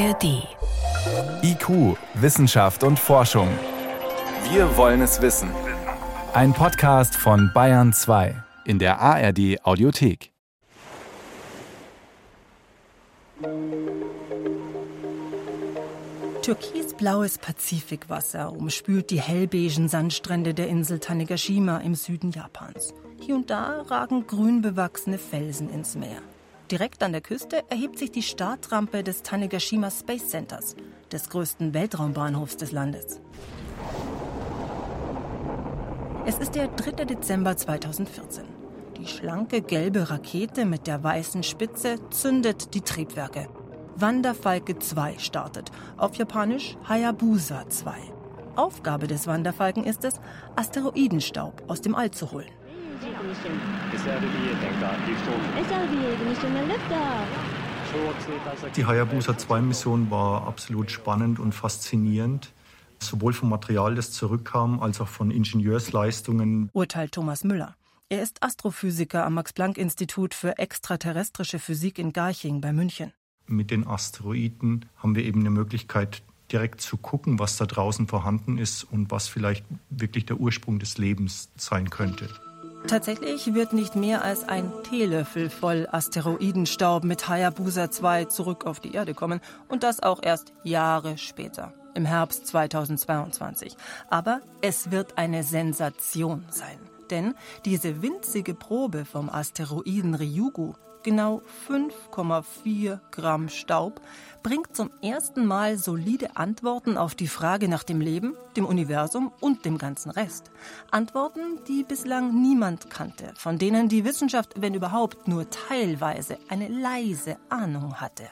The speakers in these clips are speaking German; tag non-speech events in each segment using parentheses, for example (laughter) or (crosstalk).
ARD. IQ, Wissenschaft und Forschung. Wir wollen es wissen. Ein Podcast von Bayern 2 in der ARD Audiothek. Türkisblaues Pazifikwasser umspült die hellbeigen Sandstrände der Insel Tanegashima im Süden Japans. Hier und da ragen grün bewachsene Felsen ins Meer. Direkt an der Küste erhebt sich die Startrampe des Tanegashima Space Centers, des größten Weltraumbahnhofs des Landes. Es ist der 3. Dezember 2014. Die schlanke gelbe Rakete mit der weißen Spitze zündet die Triebwerke. Wanderfalke 2 startet, auf Japanisch Hayabusa 2. Aufgabe des Wanderfalken ist es, Asteroidenstaub aus dem All zu holen. Die Hayabusa 2 Mission war absolut spannend und faszinierend, sowohl vom Material, das zurückkam, als auch von Ingenieursleistungen. Urteilt Thomas Müller. Er ist Astrophysiker am Max-Planck-Institut für extraterrestrische Physik in Garching bei München mit den Asteroiden haben wir eben eine Möglichkeit, direkt zu gucken, was da draußen vorhanden ist und was vielleicht wirklich der Ursprung des Lebens sein könnte. Tatsächlich wird nicht mehr als ein Teelöffel voll Asteroidenstaub mit Hayabusa 2 zurück auf die Erde kommen und das auch erst Jahre später, im Herbst 2022. Aber es wird eine Sensation sein. Denn diese winzige Probe vom Asteroiden Ryugu genau 5,4 Gramm Staub, bringt zum ersten Mal solide Antworten auf die Frage nach dem Leben, dem Universum und dem ganzen Rest. Antworten, die bislang niemand kannte, von denen die Wissenschaft, wenn überhaupt, nur teilweise eine leise Ahnung hatte.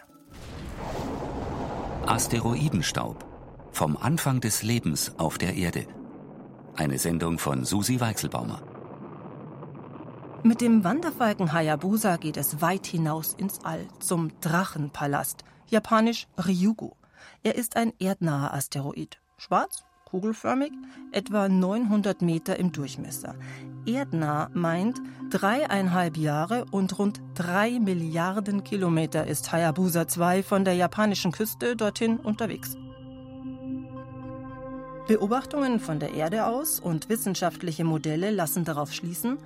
Asteroidenstaub. Vom Anfang des Lebens auf der Erde. Eine Sendung von Susi Weichselbaumer. Mit dem Wanderfalken Hayabusa geht es weit hinaus ins All, zum Drachenpalast, japanisch Ryugu. Er ist ein erdnaher Asteroid. Schwarz, kugelförmig, etwa 900 Meter im Durchmesser. Erdnah meint, dreieinhalb Jahre und rund drei Milliarden Kilometer ist Hayabusa 2 von der japanischen Küste dorthin unterwegs. Beobachtungen von der Erde aus und wissenschaftliche Modelle lassen darauf schließen,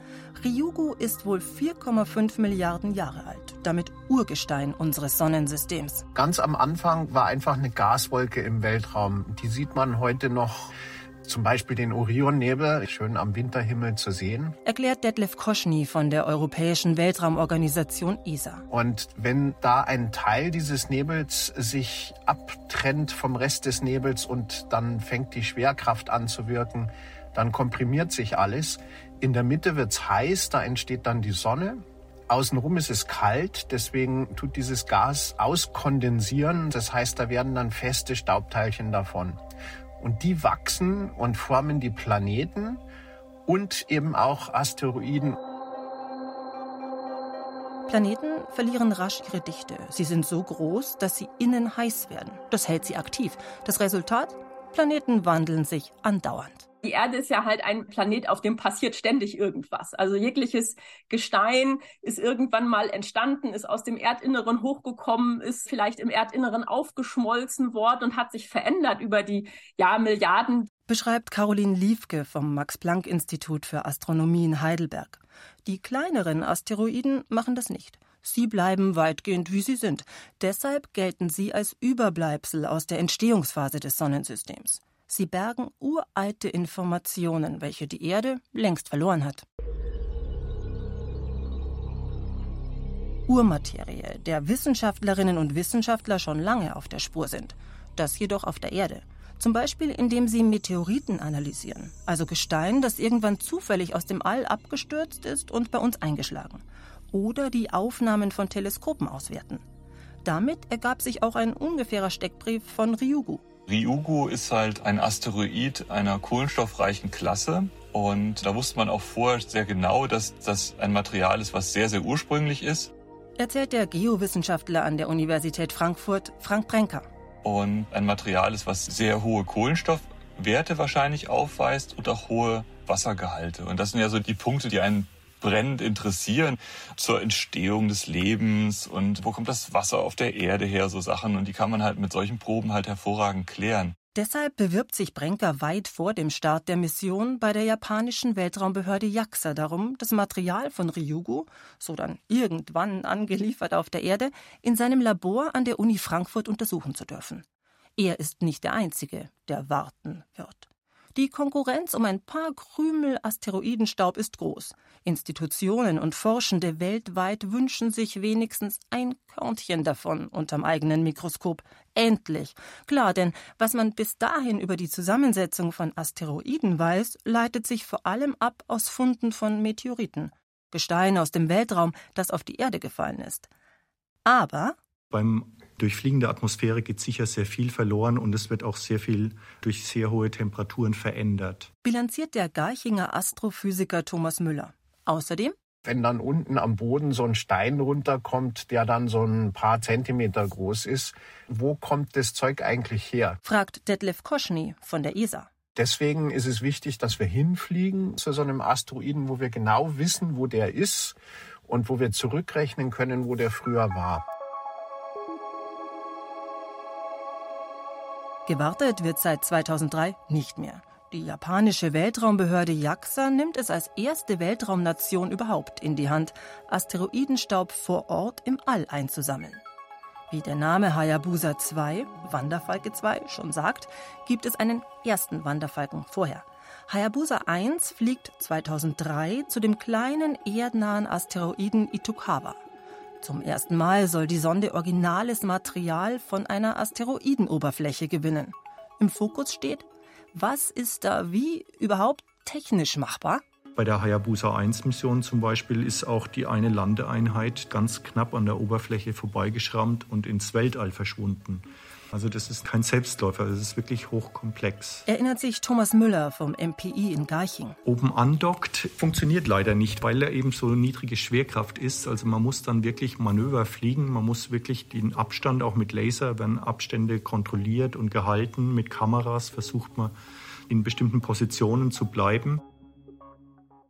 Ryugu ist wohl 4,5 Milliarden Jahre alt, damit Urgestein unseres Sonnensystems. Ganz am Anfang war einfach eine Gaswolke im Weltraum. Die sieht man heute noch zum Beispiel den Orionnebel schön am Winterhimmel zu sehen. Erklärt Detlef Koschny von der Europäischen Weltraumorganisation ESA. Und wenn da ein Teil dieses Nebels sich abtrennt vom Rest des Nebels und dann fängt die Schwerkraft an zu wirken, dann komprimiert sich alles. In der Mitte wird es heiß, da entsteht dann die Sonne. Außenrum ist es kalt, deswegen tut dieses Gas auskondensieren. Das heißt, da werden dann feste Staubteilchen davon. Und die wachsen und formen die Planeten und eben auch Asteroiden. Planeten verlieren rasch ihre Dichte. Sie sind so groß, dass sie innen heiß werden. Das hält sie aktiv. Das Resultat? Planeten wandeln sich andauernd die Erde ist ja halt ein Planet, auf dem passiert ständig irgendwas. Also jegliches Gestein ist irgendwann mal entstanden, ist aus dem Erdinneren hochgekommen, ist vielleicht im Erdinneren aufgeschmolzen worden und hat sich verändert über die ja, Milliarden. Beschreibt Caroline Liefke vom Max-Planck-Institut für Astronomie in Heidelberg. Die kleineren Asteroiden machen das nicht. Sie bleiben weitgehend, wie sie sind. Deshalb gelten sie als Überbleibsel aus der Entstehungsphase des Sonnensystems. Sie bergen uralte Informationen, welche die Erde längst verloren hat. Urmaterie, der Wissenschaftlerinnen und Wissenschaftler schon lange auf der Spur sind. Das jedoch auf der Erde. Zum Beispiel, indem sie Meteoriten analysieren, also Gestein, das irgendwann zufällig aus dem All abgestürzt ist und bei uns eingeschlagen. Oder die Aufnahmen von Teleskopen auswerten. Damit ergab sich auch ein ungefährer Steckbrief von Ryugu, Ryugu ist halt ein Asteroid einer kohlenstoffreichen Klasse. Und da wusste man auch vorher sehr genau, dass das ein Material ist, was sehr, sehr ursprünglich ist. Erzählt der Geowissenschaftler an der Universität Frankfurt, Frank Brenker. Und ein Material ist, was sehr hohe Kohlenstoffwerte wahrscheinlich aufweist und auch hohe Wassergehalte. Und das sind ja so die Punkte, die einen brennend interessieren zur Entstehung des Lebens und wo kommt das Wasser auf der Erde her, so Sachen. Und die kann man halt mit solchen Proben halt hervorragend klären. Deshalb bewirbt sich Brenker weit vor dem Start der Mission bei der japanischen Weltraumbehörde JAXA darum, das Material von Ryugu, so dann irgendwann angeliefert auf der Erde, in seinem Labor an der Uni Frankfurt untersuchen zu dürfen. Er ist nicht der Einzige, der warten wird. Die Konkurrenz um ein paar Krümel Asteroidenstaub ist groß. Institutionen und Forschende weltweit wünschen sich wenigstens ein Körnchen davon unterm eigenen Mikroskop. Endlich. Klar, denn was man bis dahin über die Zusammensetzung von Asteroiden weiß, leitet sich vor allem ab aus Funden von Meteoriten. Gestein aus dem Weltraum, das auf die Erde gefallen ist. Aber beim Durchfliegen der Atmosphäre geht sicher sehr viel verloren und es wird auch sehr viel durch sehr hohe Temperaturen verändert. Bilanziert der Garchinger Astrophysiker Thomas Müller. Außerdem wenn dann unten am Boden so ein Stein runterkommt, der dann so ein paar Zentimeter groß ist, wo kommt das Zeug eigentlich her? fragt Detlef Koschny von der ESA. Deswegen ist es wichtig, dass wir hinfliegen zu so einem Asteroiden, wo wir genau wissen, wo der ist und wo wir zurückrechnen können, wo der früher war. Gewartet wird seit 2003 nicht mehr. Die japanische Weltraumbehörde JAXA nimmt es als erste Weltraumnation überhaupt in die Hand, Asteroidenstaub vor Ort im All einzusammeln. Wie der Name Hayabusa 2, Wanderfalke 2, schon sagt, gibt es einen ersten Wanderfalken vorher. Hayabusa 1 fliegt 2003 zu dem kleinen erdnahen Asteroiden Itokawa. Zum ersten Mal soll die Sonde originales Material von einer Asteroidenoberfläche gewinnen. Im Fokus steht, was ist da wie überhaupt technisch machbar? Bei der Hayabusa 1 Mission zum Beispiel ist auch die eine Landeeinheit ganz knapp an der Oberfläche vorbeigeschrammt und ins Weltall verschwunden. Also das ist kein Selbstläufer, das ist wirklich hochkomplex. Erinnert sich Thomas Müller vom MPI in Garching. Oben andockt funktioniert leider nicht, weil er eben so niedrige Schwerkraft ist. Also man muss dann wirklich Manöver fliegen, man muss wirklich den Abstand auch mit Laser, werden Abstände kontrolliert und gehalten. Mit Kameras versucht man in bestimmten Positionen zu bleiben.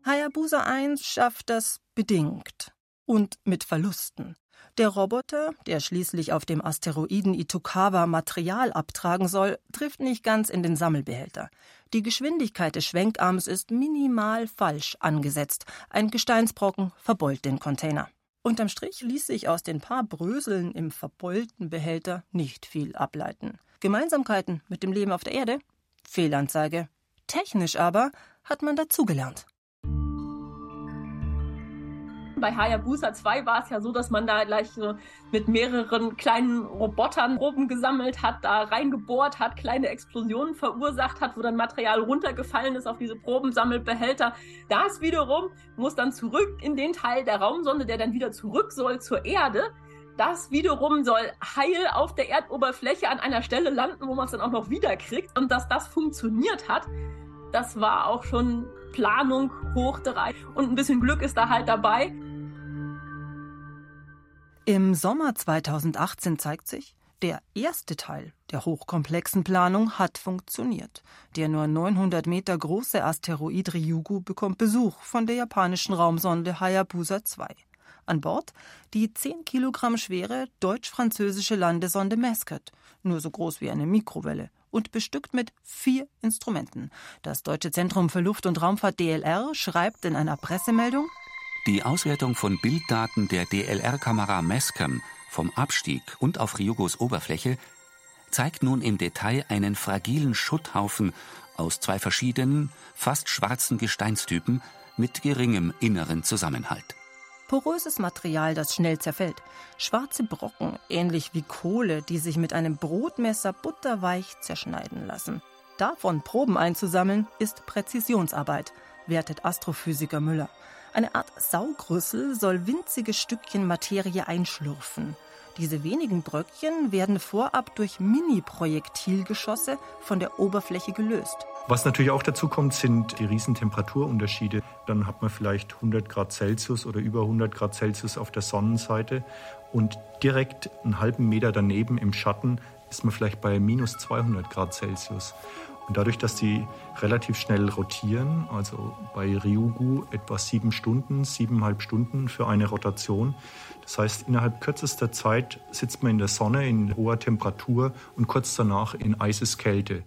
Hayabusa 1 schafft das bedingt und mit Verlusten. Der Roboter, der schließlich auf dem Asteroiden Itokawa Material abtragen soll, trifft nicht ganz in den Sammelbehälter. Die Geschwindigkeit des Schwenkarms ist minimal falsch angesetzt. Ein Gesteinsbrocken verbeult den Container. Unterm Strich ließ sich aus den paar Bröseln im verbeulten Behälter nicht viel ableiten. Gemeinsamkeiten mit dem Leben auf der Erde? Fehlanzeige. Technisch aber hat man dazugelernt bei Hayabusa 2 war es ja so, dass man da gleich so mit mehreren kleinen Robotern Proben gesammelt hat, da reingebohrt hat, kleine Explosionen verursacht hat, wo dann Material runtergefallen ist auf diese Probensammelbehälter. Das wiederum muss dann zurück in den Teil der Raumsonde, der dann wieder zurück soll zur Erde. Das wiederum soll heil auf der Erdoberfläche an einer Stelle landen, wo man es dann auch noch wieder kriegt. Und dass das funktioniert hat, das war auch schon Planung hoch drei. Und ein bisschen Glück ist da halt dabei. Im Sommer 2018 zeigt sich, der erste Teil der hochkomplexen Planung hat funktioniert. Der nur 900 Meter große Asteroid Ryugu bekommt Besuch von der japanischen Raumsonde Hayabusa 2. An Bord die 10 Kilogramm schwere deutsch-französische Landesonde Mascot, nur so groß wie eine Mikrowelle und bestückt mit vier Instrumenten. Das Deutsche Zentrum für Luft- und Raumfahrt DLR schreibt in einer Pressemeldung die Auswertung von Bilddaten der DLR-Kamera Messcam vom Abstieg und auf Ryugos Oberfläche zeigt nun im Detail einen fragilen Schutthaufen aus zwei verschiedenen, fast schwarzen Gesteinstypen mit geringem inneren Zusammenhalt. Poröses Material, das schnell zerfällt. Schwarze Brocken, ähnlich wie Kohle, die sich mit einem Brotmesser butterweich zerschneiden lassen. Davon Proben einzusammeln, ist Präzisionsarbeit, wertet Astrophysiker Müller. Eine Art Saugrüssel soll winzige Stückchen Materie einschlürfen. Diese wenigen Bröckchen werden vorab durch Mini-Projektilgeschosse von der Oberfläche gelöst. Was natürlich auch dazu kommt, sind die riesen Temperaturunterschiede. Dann hat man vielleicht 100 Grad Celsius oder über 100 Grad Celsius auf der Sonnenseite und direkt einen halben Meter daneben im Schatten ist man vielleicht bei minus 200 Grad Celsius. Und dadurch, dass die relativ schnell rotieren, also bei Ryugu etwa sieben Stunden, siebeneinhalb Stunden für eine Rotation. Das heißt, innerhalb kürzester Zeit sitzt man in der Sonne in hoher Temperatur und kurz danach in Eiseskälte.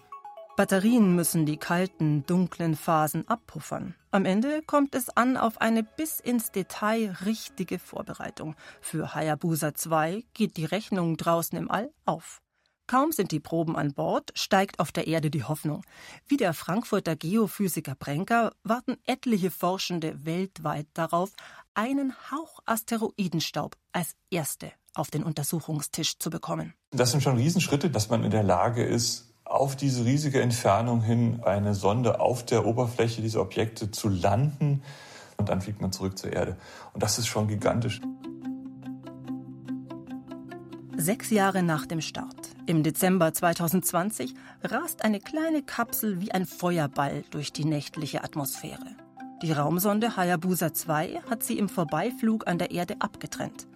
Batterien müssen die kalten, dunklen Phasen abpuffern. Am Ende kommt es an auf eine bis ins Detail richtige Vorbereitung. Für Hayabusa 2 geht die Rechnung draußen im All auf. Kaum sind die Proben an Bord, steigt auf der Erde die Hoffnung. Wie der Frankfurter Geophysiker Brenker warten etliche Forschende weltweit darauf, einen Hauch Asteroidenstaub als erste auf den Untersuchungstisch zu bekommen. Das sind schon Riesenschritte, dass man in der Lage ist, auf diese riesige Entfernung hin eine Sonde auf der Oberfläche dieser Objekte zu landen und dann fliegt man zurück zur Erde. Und das ist schon gigantisch. Sechs Jahre nach dem Start, im Dezember 2020, rast eine kleine Kapsel wie ein Feuerball durch die nächtliche Atmosphäre. Die Raumsonde Hayabusa 2 hat sie im Vorbeiflug an der Erde abgetrennt.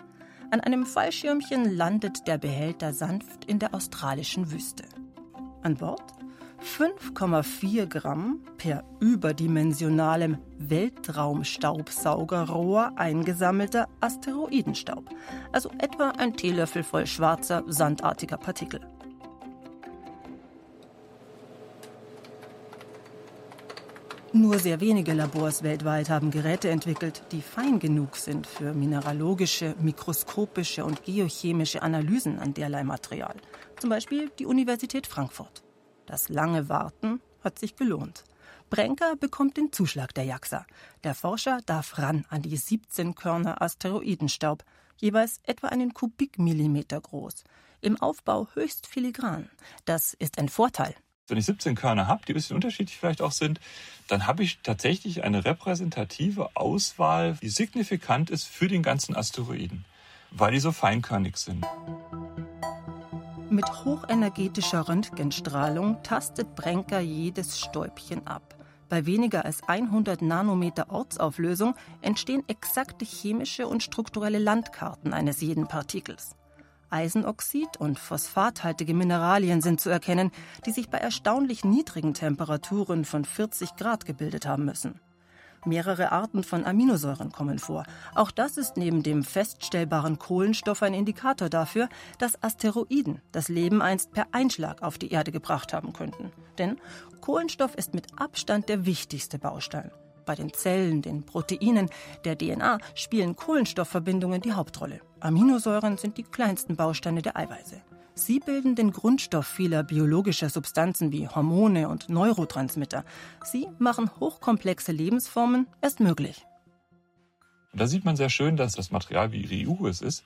An einem Fallschirmchen landet der Behälter sanft in der australischen Wüste. An Bord 5,4 Gramm per überdimensionalem Weltraumstaubsaugerrohr eingesammelter Asteroidenstaub, also etwa ein Teelöffel voll schwarzer, sandartiger Partikel. Nur sehr wenige Labors weltweit haben Geräte entwickelt, die fein genug sind für mineralogische, mikroskopische und geochemische Analysen an derlei Material. Zum Beispiel die Universität Frankfurt. Das lange Warten hat sich gelohnt. Brenker bekommt den Zuschlag der JAXA. Der Forscher darf ran an die 17 Körner Asteroidenstaub, jeweils etwa einen Kubikmillimeter groß. Im Aufbau höchst filigran. Das ist ein Vorteil. Wenn ich 17 Körner habe, die ein bisschen unterschiedlich vielleicht auch sind, dann habe ich tatsächlich eine repräsentative Auswahl, die signifikant ist für den ganzen Asteroiden, weil die so feinkörnig sind. Mit hochenergetischer Röntgenstrahlung tastet Brenker jedes Stäubchen ab. Bei weniger als 100 Nanometer Ortsauflösung entstehen exakte chemische und strukturelle Landkarten eines jeden Partikels. Eisenoxid und phosphathaltige Mineralien sind zu erkennen, die sich bei erstaunlich niedrigen Temperaturen von 40 Grad gebildet haben müssen. Mehrere Arten von Aminosäuren kommen vor. Auch das ist neben dem feststellbaren Kohlenstoff ein Indikator dafür, dass Asteroiden das Leben einst per Einschlag auf die Erde gebracht haben könnten. Denn Kohlenstoff ist mit Abstand der wichtigste Baustein. Bei den Zellen, den Proteinen, der DNA spielen Kohlenstoffverbindungen die Hauptrolle. Aminosäuren sind die kleinsten Bausteine der Eiweiße. Sie bilden den Grundstoff vieler biologischer Substanzen wie Hormone und Neurotransmitter. Sie machen hochkomplexe Lebensformen erst möglich. Da sieht man sehr schön, dass das Material wie Ryugu es ist,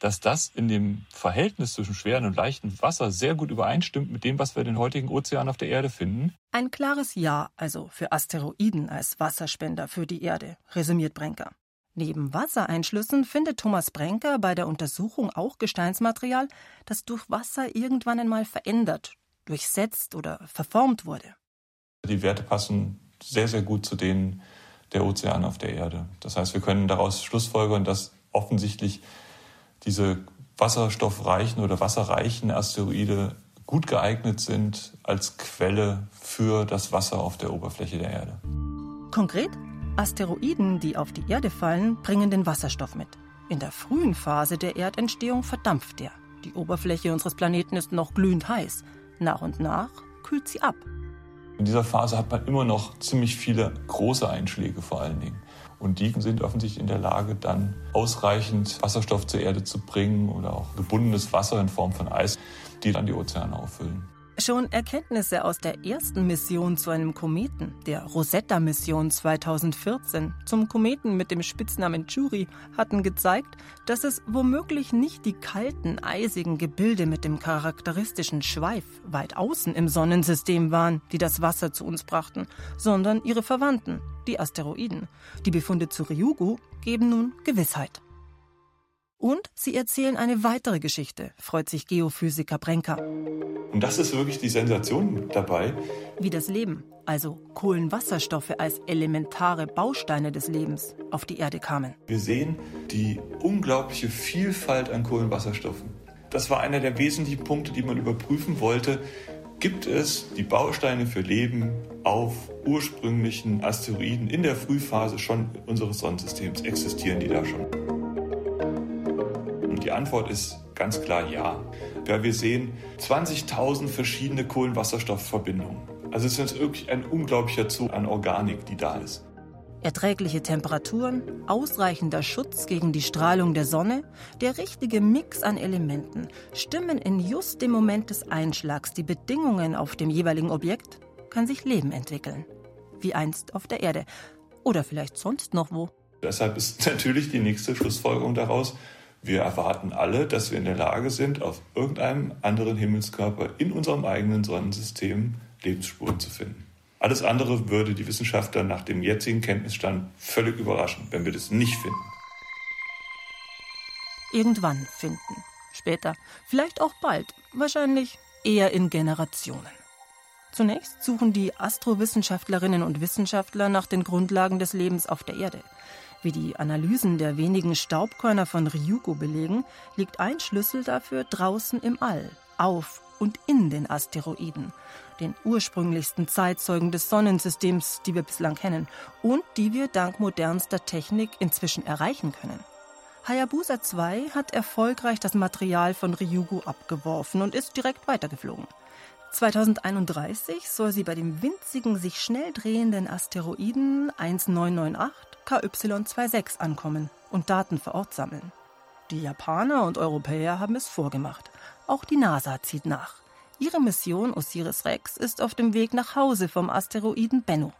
dass das in dem Verhältnis zwischen schwerem und leichtem Wasser sehr gut übereinstimmt mit dem, was wir in den heutigen Ozeanen auf der Erde finden. Ein klares Ja also für Asteroiden als Wasserspender für die Erde, resümiert Brenker. Neben Wassereinschlüssen findet Thomas Brenker bei der Untersuchung auch Gesteinsmaterial, das durch Wasser irgendwann einmal verändert, durchsetzt oder verformt wurde. Die Werte passen sehr, sehr gut zu denen der Ozeane auf der Erde. Das heißt, wir können daraus schlussfolgern, dass offensichtlich diese wasserstoffreichen oder wasserreichen Asteroide gut geeignet sind als Quelle für das Wasser auf der Oberfläche der Erde. Konkret Asteroiden, die auf die Erde fallen, bringen den Wasserstoff mit. In der frühen Phase der Erdentstehung verdampft er. Die Oberfläche unseres Planeten ist noch glühend heiß. Nach und nach kühlt sie ab. In dieser Phase hat man immer noch ziemlich viele große Einschläge vor allen Dingen. Und die sind offensichtlich in der Lage, dann ausreichend Wasserstoff zur Erde zu bringen oder auch gebundenes Wasser in Form von Eis, die dann die Ozeane auffüllen. Schon Erkenntnisse aus der ersten Mission zu einem Kometen, der Rosetta-Mission 2014, zum Kometen mit dem Spitznamen Churi, hatten gezeigt, dass es womöglich nicht die kalten, eisigen Gebilde mit dem charakteristischen Schweif weit außen im Sonnensystem waren, die das Wasser zu uns brachten, sondern ihre Verwandten, die Asteroiden. Die Befunde zu Ryugu geben nun Gewissheit. Und sie erzählen eine weitere Geschichte, freut sich Geophysiker Brenker. Und das ist wirklich die Sensation dabei. Wie das Leben, also Kohlenwasserstoffe als elementare Bausteine des Lebens, auf die Erde kamen. Wir sehen die unglaubliche Vielfalt an Kohlenwasserstoffen. Das war einer der wesentlichen Punkte, die man überprüfen wollte. gibt es die Bausteine für Leben auf ursprünglichen Asteroiden in der Frühphase schon unseres Sonnensystems? Existieren die da schon? Antwort ist ganz klar ja. Ja, wir sehen 20.000 verschiedene Kohlenwasserstoffverbindungen. Also es ist wirklich ein unglaublicher Zug an Organik, die da ist. Erträgliche Temperaturen, ausreichender Schutz gegen die Strahlung der Sonne, der richtige Mix an Elementen stimmen in just dem Moment des Einschlags die Bedingungen auf dem jeweiligen Objekt, kann sich Leben entwickeln. Wie einst auf der Erde. Oder vielleicht sonst noch wo. Deshalb ist (laughs) natürlich die nächste Schlussfolgerung daraus, wir erwarten alle, dass wir in der Lage sind, auf irgendeinem anderen Himmelskörper in unserem eigenen Sonnensystem Lebensspuren zu finden. Alles andere würde die Wissenschaftler nach dem jetzigen Kenntnisstand völlig überraschen, wenn wir das nicht finden. Irgendwann finden. Später. Vielleicht auch bald. Wahrscheinlich eher in Generationen. Zunächst suchen die Astrowissenschaftlerinnen und Wissenschaftler nach den Grundlagen des Lebens auf der Erde. Wie die Analysen der wenigen Staubkörner von Ryugu belegen, liegt ein Schlüssel dafür draußen im All, auf und in den Asteroiden, den ursprünglichsten Zeitzeugen des Sonnensystems, die wir bislang kennen und die wir dank modernster Technik inzwischen erreichen können. Hayabusa 2 hat erfolgreich das Material von Ryugu abgeworfen und ist direkt weitergeflogen. 2031 soll sie bei dem winzigen, sich schnell drehenden Asteroiden 1998 KY26 ankommen und Daten vor Ort sammeln. Die Japaner und Europäer haben es vorgemacht. Auch die NASA zieht nach. Ihre Mission Osiris-Rex ist auf dem Weg nach Hause vom Asteroiden Bennu.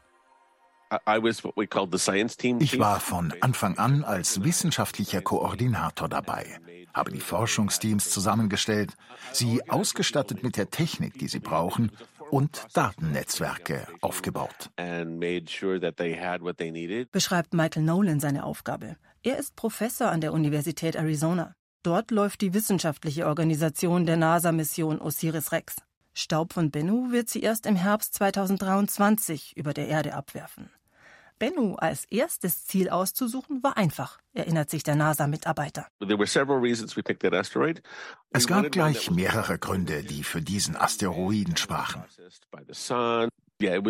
Ich war von Anfang an als wissenschaftlicher Koordinator dabei, habe die Forschungsteams zusammengestellt, sie ausgestattet mit der Technik, die sie brauchen, und Datennetzwerke aufgebaut. Beschreibt Michael Nolan seine Aufgabe. Er ist Professor an der Universität Arizona. Dort läuft die wissenschaftliche Organisation der NASA-Mission Osiris-Rex. Staub von Bennu wird sie erst im Herbst 2023 über der Erde abwerfen. Bennu als erstes Ziel auszusuchen war einfach, erinnert sich der NASA-Mitarbeiter. Es gab gleich mehrere Gründe, die für diesen Asteroiden sprachen. Wir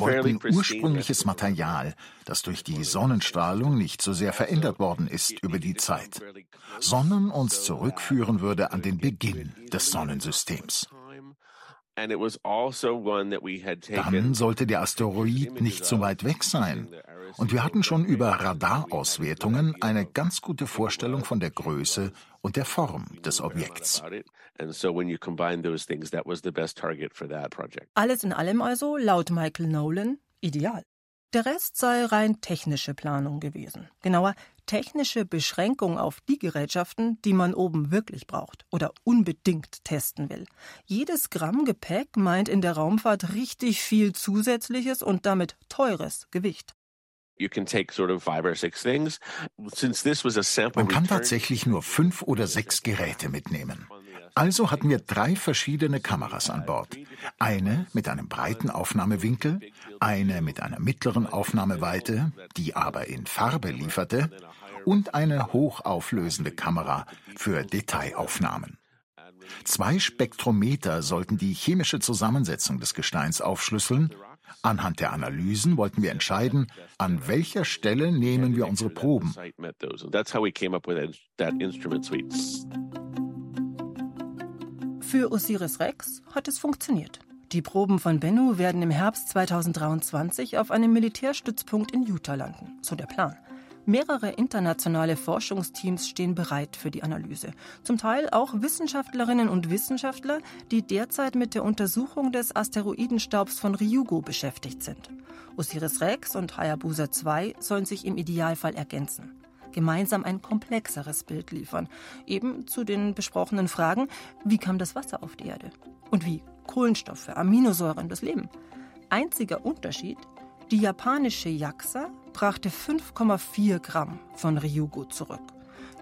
wollten ursprüngliches Material, das durch die Sonnenstrahlung nicht so sehr verändert worden ist über die Zeit, sondern uns zurückführen würde an den Beginn des Sonnensystems. Also Dann sollte der Asteroid nicht so weit weg sein. Und wir hatten schon über Radarauswertungen eine ganz gute Vorstellung von der Größe und der Form des Objekts. Alles in allem also, laut Michael Nolan, ideal. Der Rest sei rein technische Planung gewesen. Genauer, technische Beschränkung auf die Gerätschaften, die man oben wirklich braucht oder unbedingt testen will. Jedes Gramm Gepäck meint in der Raumfahrt richtig viel zusätzliches und damit teures Gewicht. Man kann tatsächlich nur fünf oder sechs Geräte mitnehmen. Also hatten wir drei verschiedene Kameras an Bord. Eine mit einem breiten Aufnahmewinkel, eine mit einer mittleren Aufnahmeweite, die aber in Farbe lieferte, und eine hochauflösende Kamera für Detailaufnahmen. Zwei Spektrometer sollten die chemische Zusammensetzung des Gesteins aufschlüsseln. Anhand der Analysen wollten wir entscheiden, an welcher Stelle nehmen wir unsere Proben. Für Osiris Rex hat es funktioniert. Die Proben von Bennu werden im Herbst 2023 auf einem Militärstützpunkt in Utah landen, so der Plan. Mehrere internationale Forschungsteams stehen bereit für die Analyse. Zum Teil auch Wissenschaftlerinnen und Wissenschaftler, die derzeit mit der Untersuchung des Asteroidenstaubs von Ryugu beschäftigt sind. Osiris Rex und Hayabusa 2 sollen sich im Idealfall ergänzen gemeinsam ein komplexeres Bild liefern. Eben zu den besprochenen Fragen, wie kam das Wasser auf die Erde? Und wie Kohlenstoffe, Aminosäuren das Leben? Einziger Unterschied, die japanische JAXA brachte 5,4 Gramm von Ryugu zurück.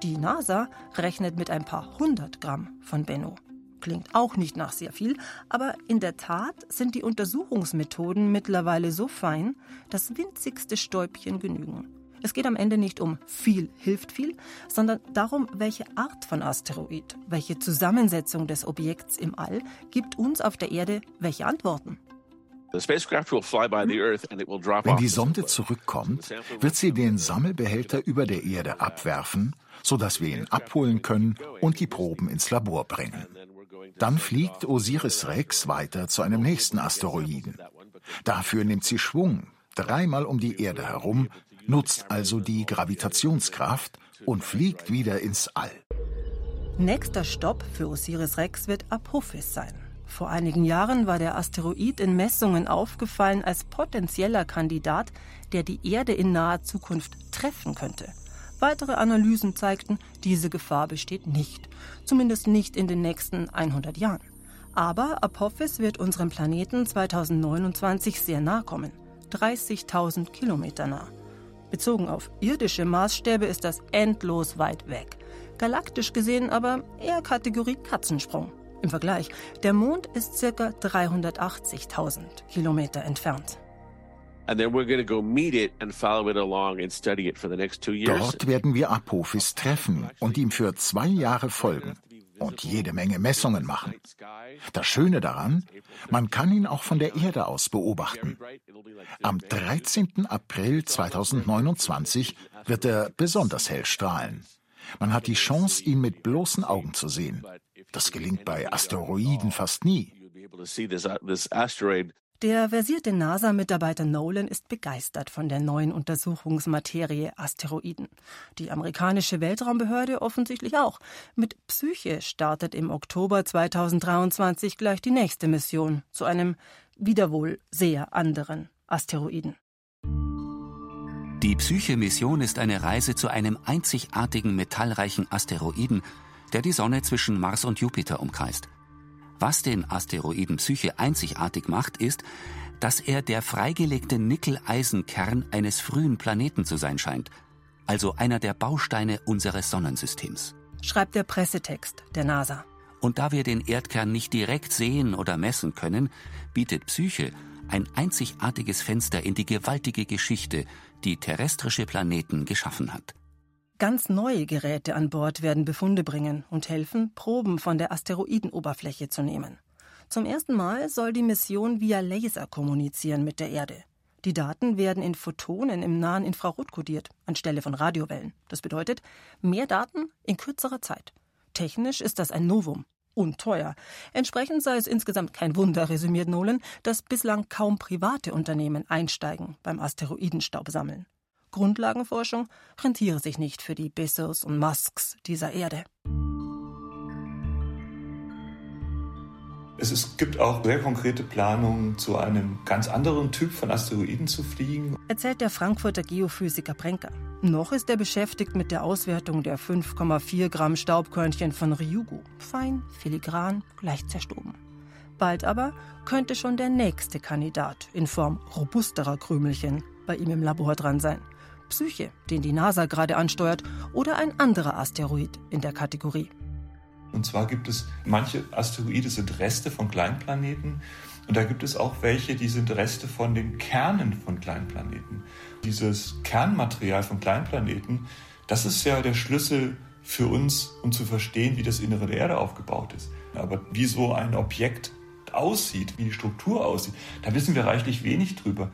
Die NASA rechnet mit ein paar hundert Gramm von Bennu. Klingt auch nicht nach sehr viel, aber in der Tat sind die Untersuchungsmethoden mittlerweile so fein, dass winzigste Stäubchen genügen. Es geht am Ende nicht um viel hilft viel, sondern darum, welche Art von Asteroid, welche Zusammensetzung des Objekts im All gibt uns auf der Erde welche Antworten. Wenn die Sonde zurückkommt, wird sie den Sammelbehälter über der Erde abwerfen, sodass wir ihn abholen können und die Proben ins Labor bringen. Dann fliegt Osiris Rex weiter zu einem nächsten Asteroiden. Dafür nimmt sie Schwung, dreimal um die Erde herum, nutzt also die Gravitationskraft und fliegt wieder ins All. Nächster Stopp für Osiris Rex wird Apophis sein. Vor einigen Jahren war der Asteroid in Messungen aufgefallen als potenzieller Kandidat, der die Erde in naher Zukunft treffen könnte. Weitere Analysen zeigten, diese Gefahr besteht nicht, zumindest nicht in den nächsten 100 Jahren. Aber Apophis wird unserem Planeten 2029 sehr nahe kommen, 30.000 Kilometer nah. Bezogen auf irdische Maßstäbe ist das endlos weit weg. Galaktisch gesehen aber eher Kategorie Katzensprung. Im Vergleich, der Mond ist ca. 380.000 Kilometer entfernt. Dort werden wir Apophis treffen und ihm für zwei Jahre folgen und jede Menge Messungen machen. Das Schöne daran, man kann ihn auch von der Erde aus beobachten. Am 13. April 2029 wird er besonders hell strahlen. Man hat die Chance, ihn mit bloßen Augen zu sehen. Das gelingt bei Asteroiden fast nie. Der versierte NASA-Mitarbeiter Nolan ist begeistert von der neuen Untersuchungsmaterie Asteroiden. Die amerikanische Weltraumbehörde offensichtlich auch. Mit Psyche startet im Oktober 2023 gleich die nächste Mission zu einem wieder wohl sehr anderen Asteroiden. Die Psyche-Mission ist eine Reise zu einem einzigartigen metallreichen Asteroiden, der die Sonne zwischen Mars und Jupiter umkreist. Was den Asteroiden Psyche einzigartig macht, ist, dass er der freigelegte Nickel-Eisenkern eines frühen Planeten zu sein scheint, also einer der Bausteine unseres Sonnensystems. Schreibt der Pressetext der NASA. Und da wir den Erdkern nicht direkt sehen oder messen können, bietet Psyche ein einzigartiges Fenster in die gewaltige Geschichte, die terrestrische Planeten geschaffen hat. Ganz neue Geräte an Bord werden Befunde bringen und helfen, Proben von der Asteroidenoberfläche zu nehmen. Zum ersten Mal soll die Mission via Laser kommunizieren mit der Erde. Die Daten werden in Photonen im nahen Infrarot kodiert, anstelle von Radiowellen. Das bedeutet, mehr Daten in kürzerer Zeit. Technisch ist das ein Novum. Und teuer. Entsprechend sei es insgesamt kein Wunder, resümiert Nolan, dass bislang kaum private Unternehmen einsteigen beim Asteroidenstaub sammeln. Grundlagenforschung rentiere sich nicht für die Bezos und Musks dieser Erde. Es ist, gibt auch sehr konkrete Planungen, zu einem ganz anderen Typ von Asteroiden zu fliegen. Erzählt der Frankfurter Geophysiker Brenker. Noch ist er beschäftigt mit der Auswertung der 5,4 Gramm Staubkörnchen von Ryugu. Fein, filigran, leicht zerstoben. Bald aber könnte schon der nächste Kandidat in Form robusterer Krümelchen bei ihm im Labor dran sein. Psyche, den die NASA gerade ansteuert, oder ein anderer Asteroid in der Kategorie. Und zwar gibt es manche Asteroide sind Reste von Kleinplaneten und da gibt es auch welche, die sind Reste von den Kernen von Kleinplaneten. Dieses Kernmaterial von Kleinplaneten, das ist ja der Schlüssel für uns, um zu verstehen, wie das Innere der Erde aufgebaut ist. Aber wie so ein Objekt aussieht, wie die Struktur aussieht, da wissen wir reichlich wenig drüber.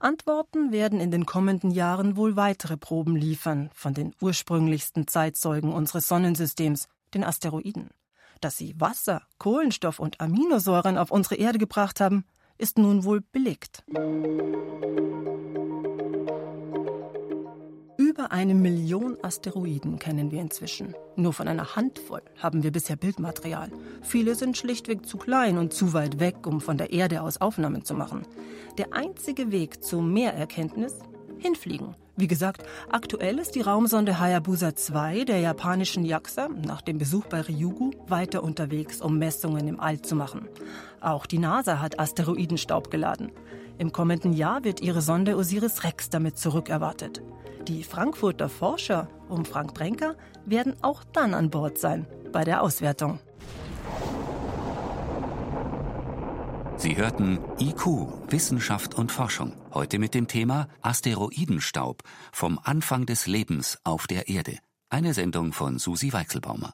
Antworten werden in den kommenden Jahren wohl weitere Proben liefern von den ursprünglichsten Zeitzeugen unseres Sonnensystems, den Asteroiden. Dass sie Wasser, Kohlenstoff und Aminosäuren auf unsere Erde gebracht haben, ist nun wohl belegt. Über eine Million Asteroiden kennen wir inzwischen. Nur von einer Handvoll haben wir bisher Bildmaterial. Viele sind schlichtweg zu klein und zu weit weg, um von der Erde aus Aufnahmen zu machen. Der einzige Weg zu mehr Erkenntnis? Hinfliegen. Wie gesagt, aktuell ist die Raumsonde Hayabusa 2 der japanischen JAXA nach dem Besuch bei Ryugu weiter unterwegs, um Messungen im All zu machen. Auch die NASA hat Asteroidenstaub geladen. Im kommenden Jahr wird ihre Sonde Osiris Rex damit zurückerwartet. Die Frankfurter Forscher um Frank Brenker werden auch dann an Bord sein bei der Auswertung. Sie hörten IQ, Wissenschaft und Forschung. Heute mit dem Thema Asteroidenstaub vom Anfang des Lebens auf der Erde. Eine Sendung von Susi Weichselbaumer.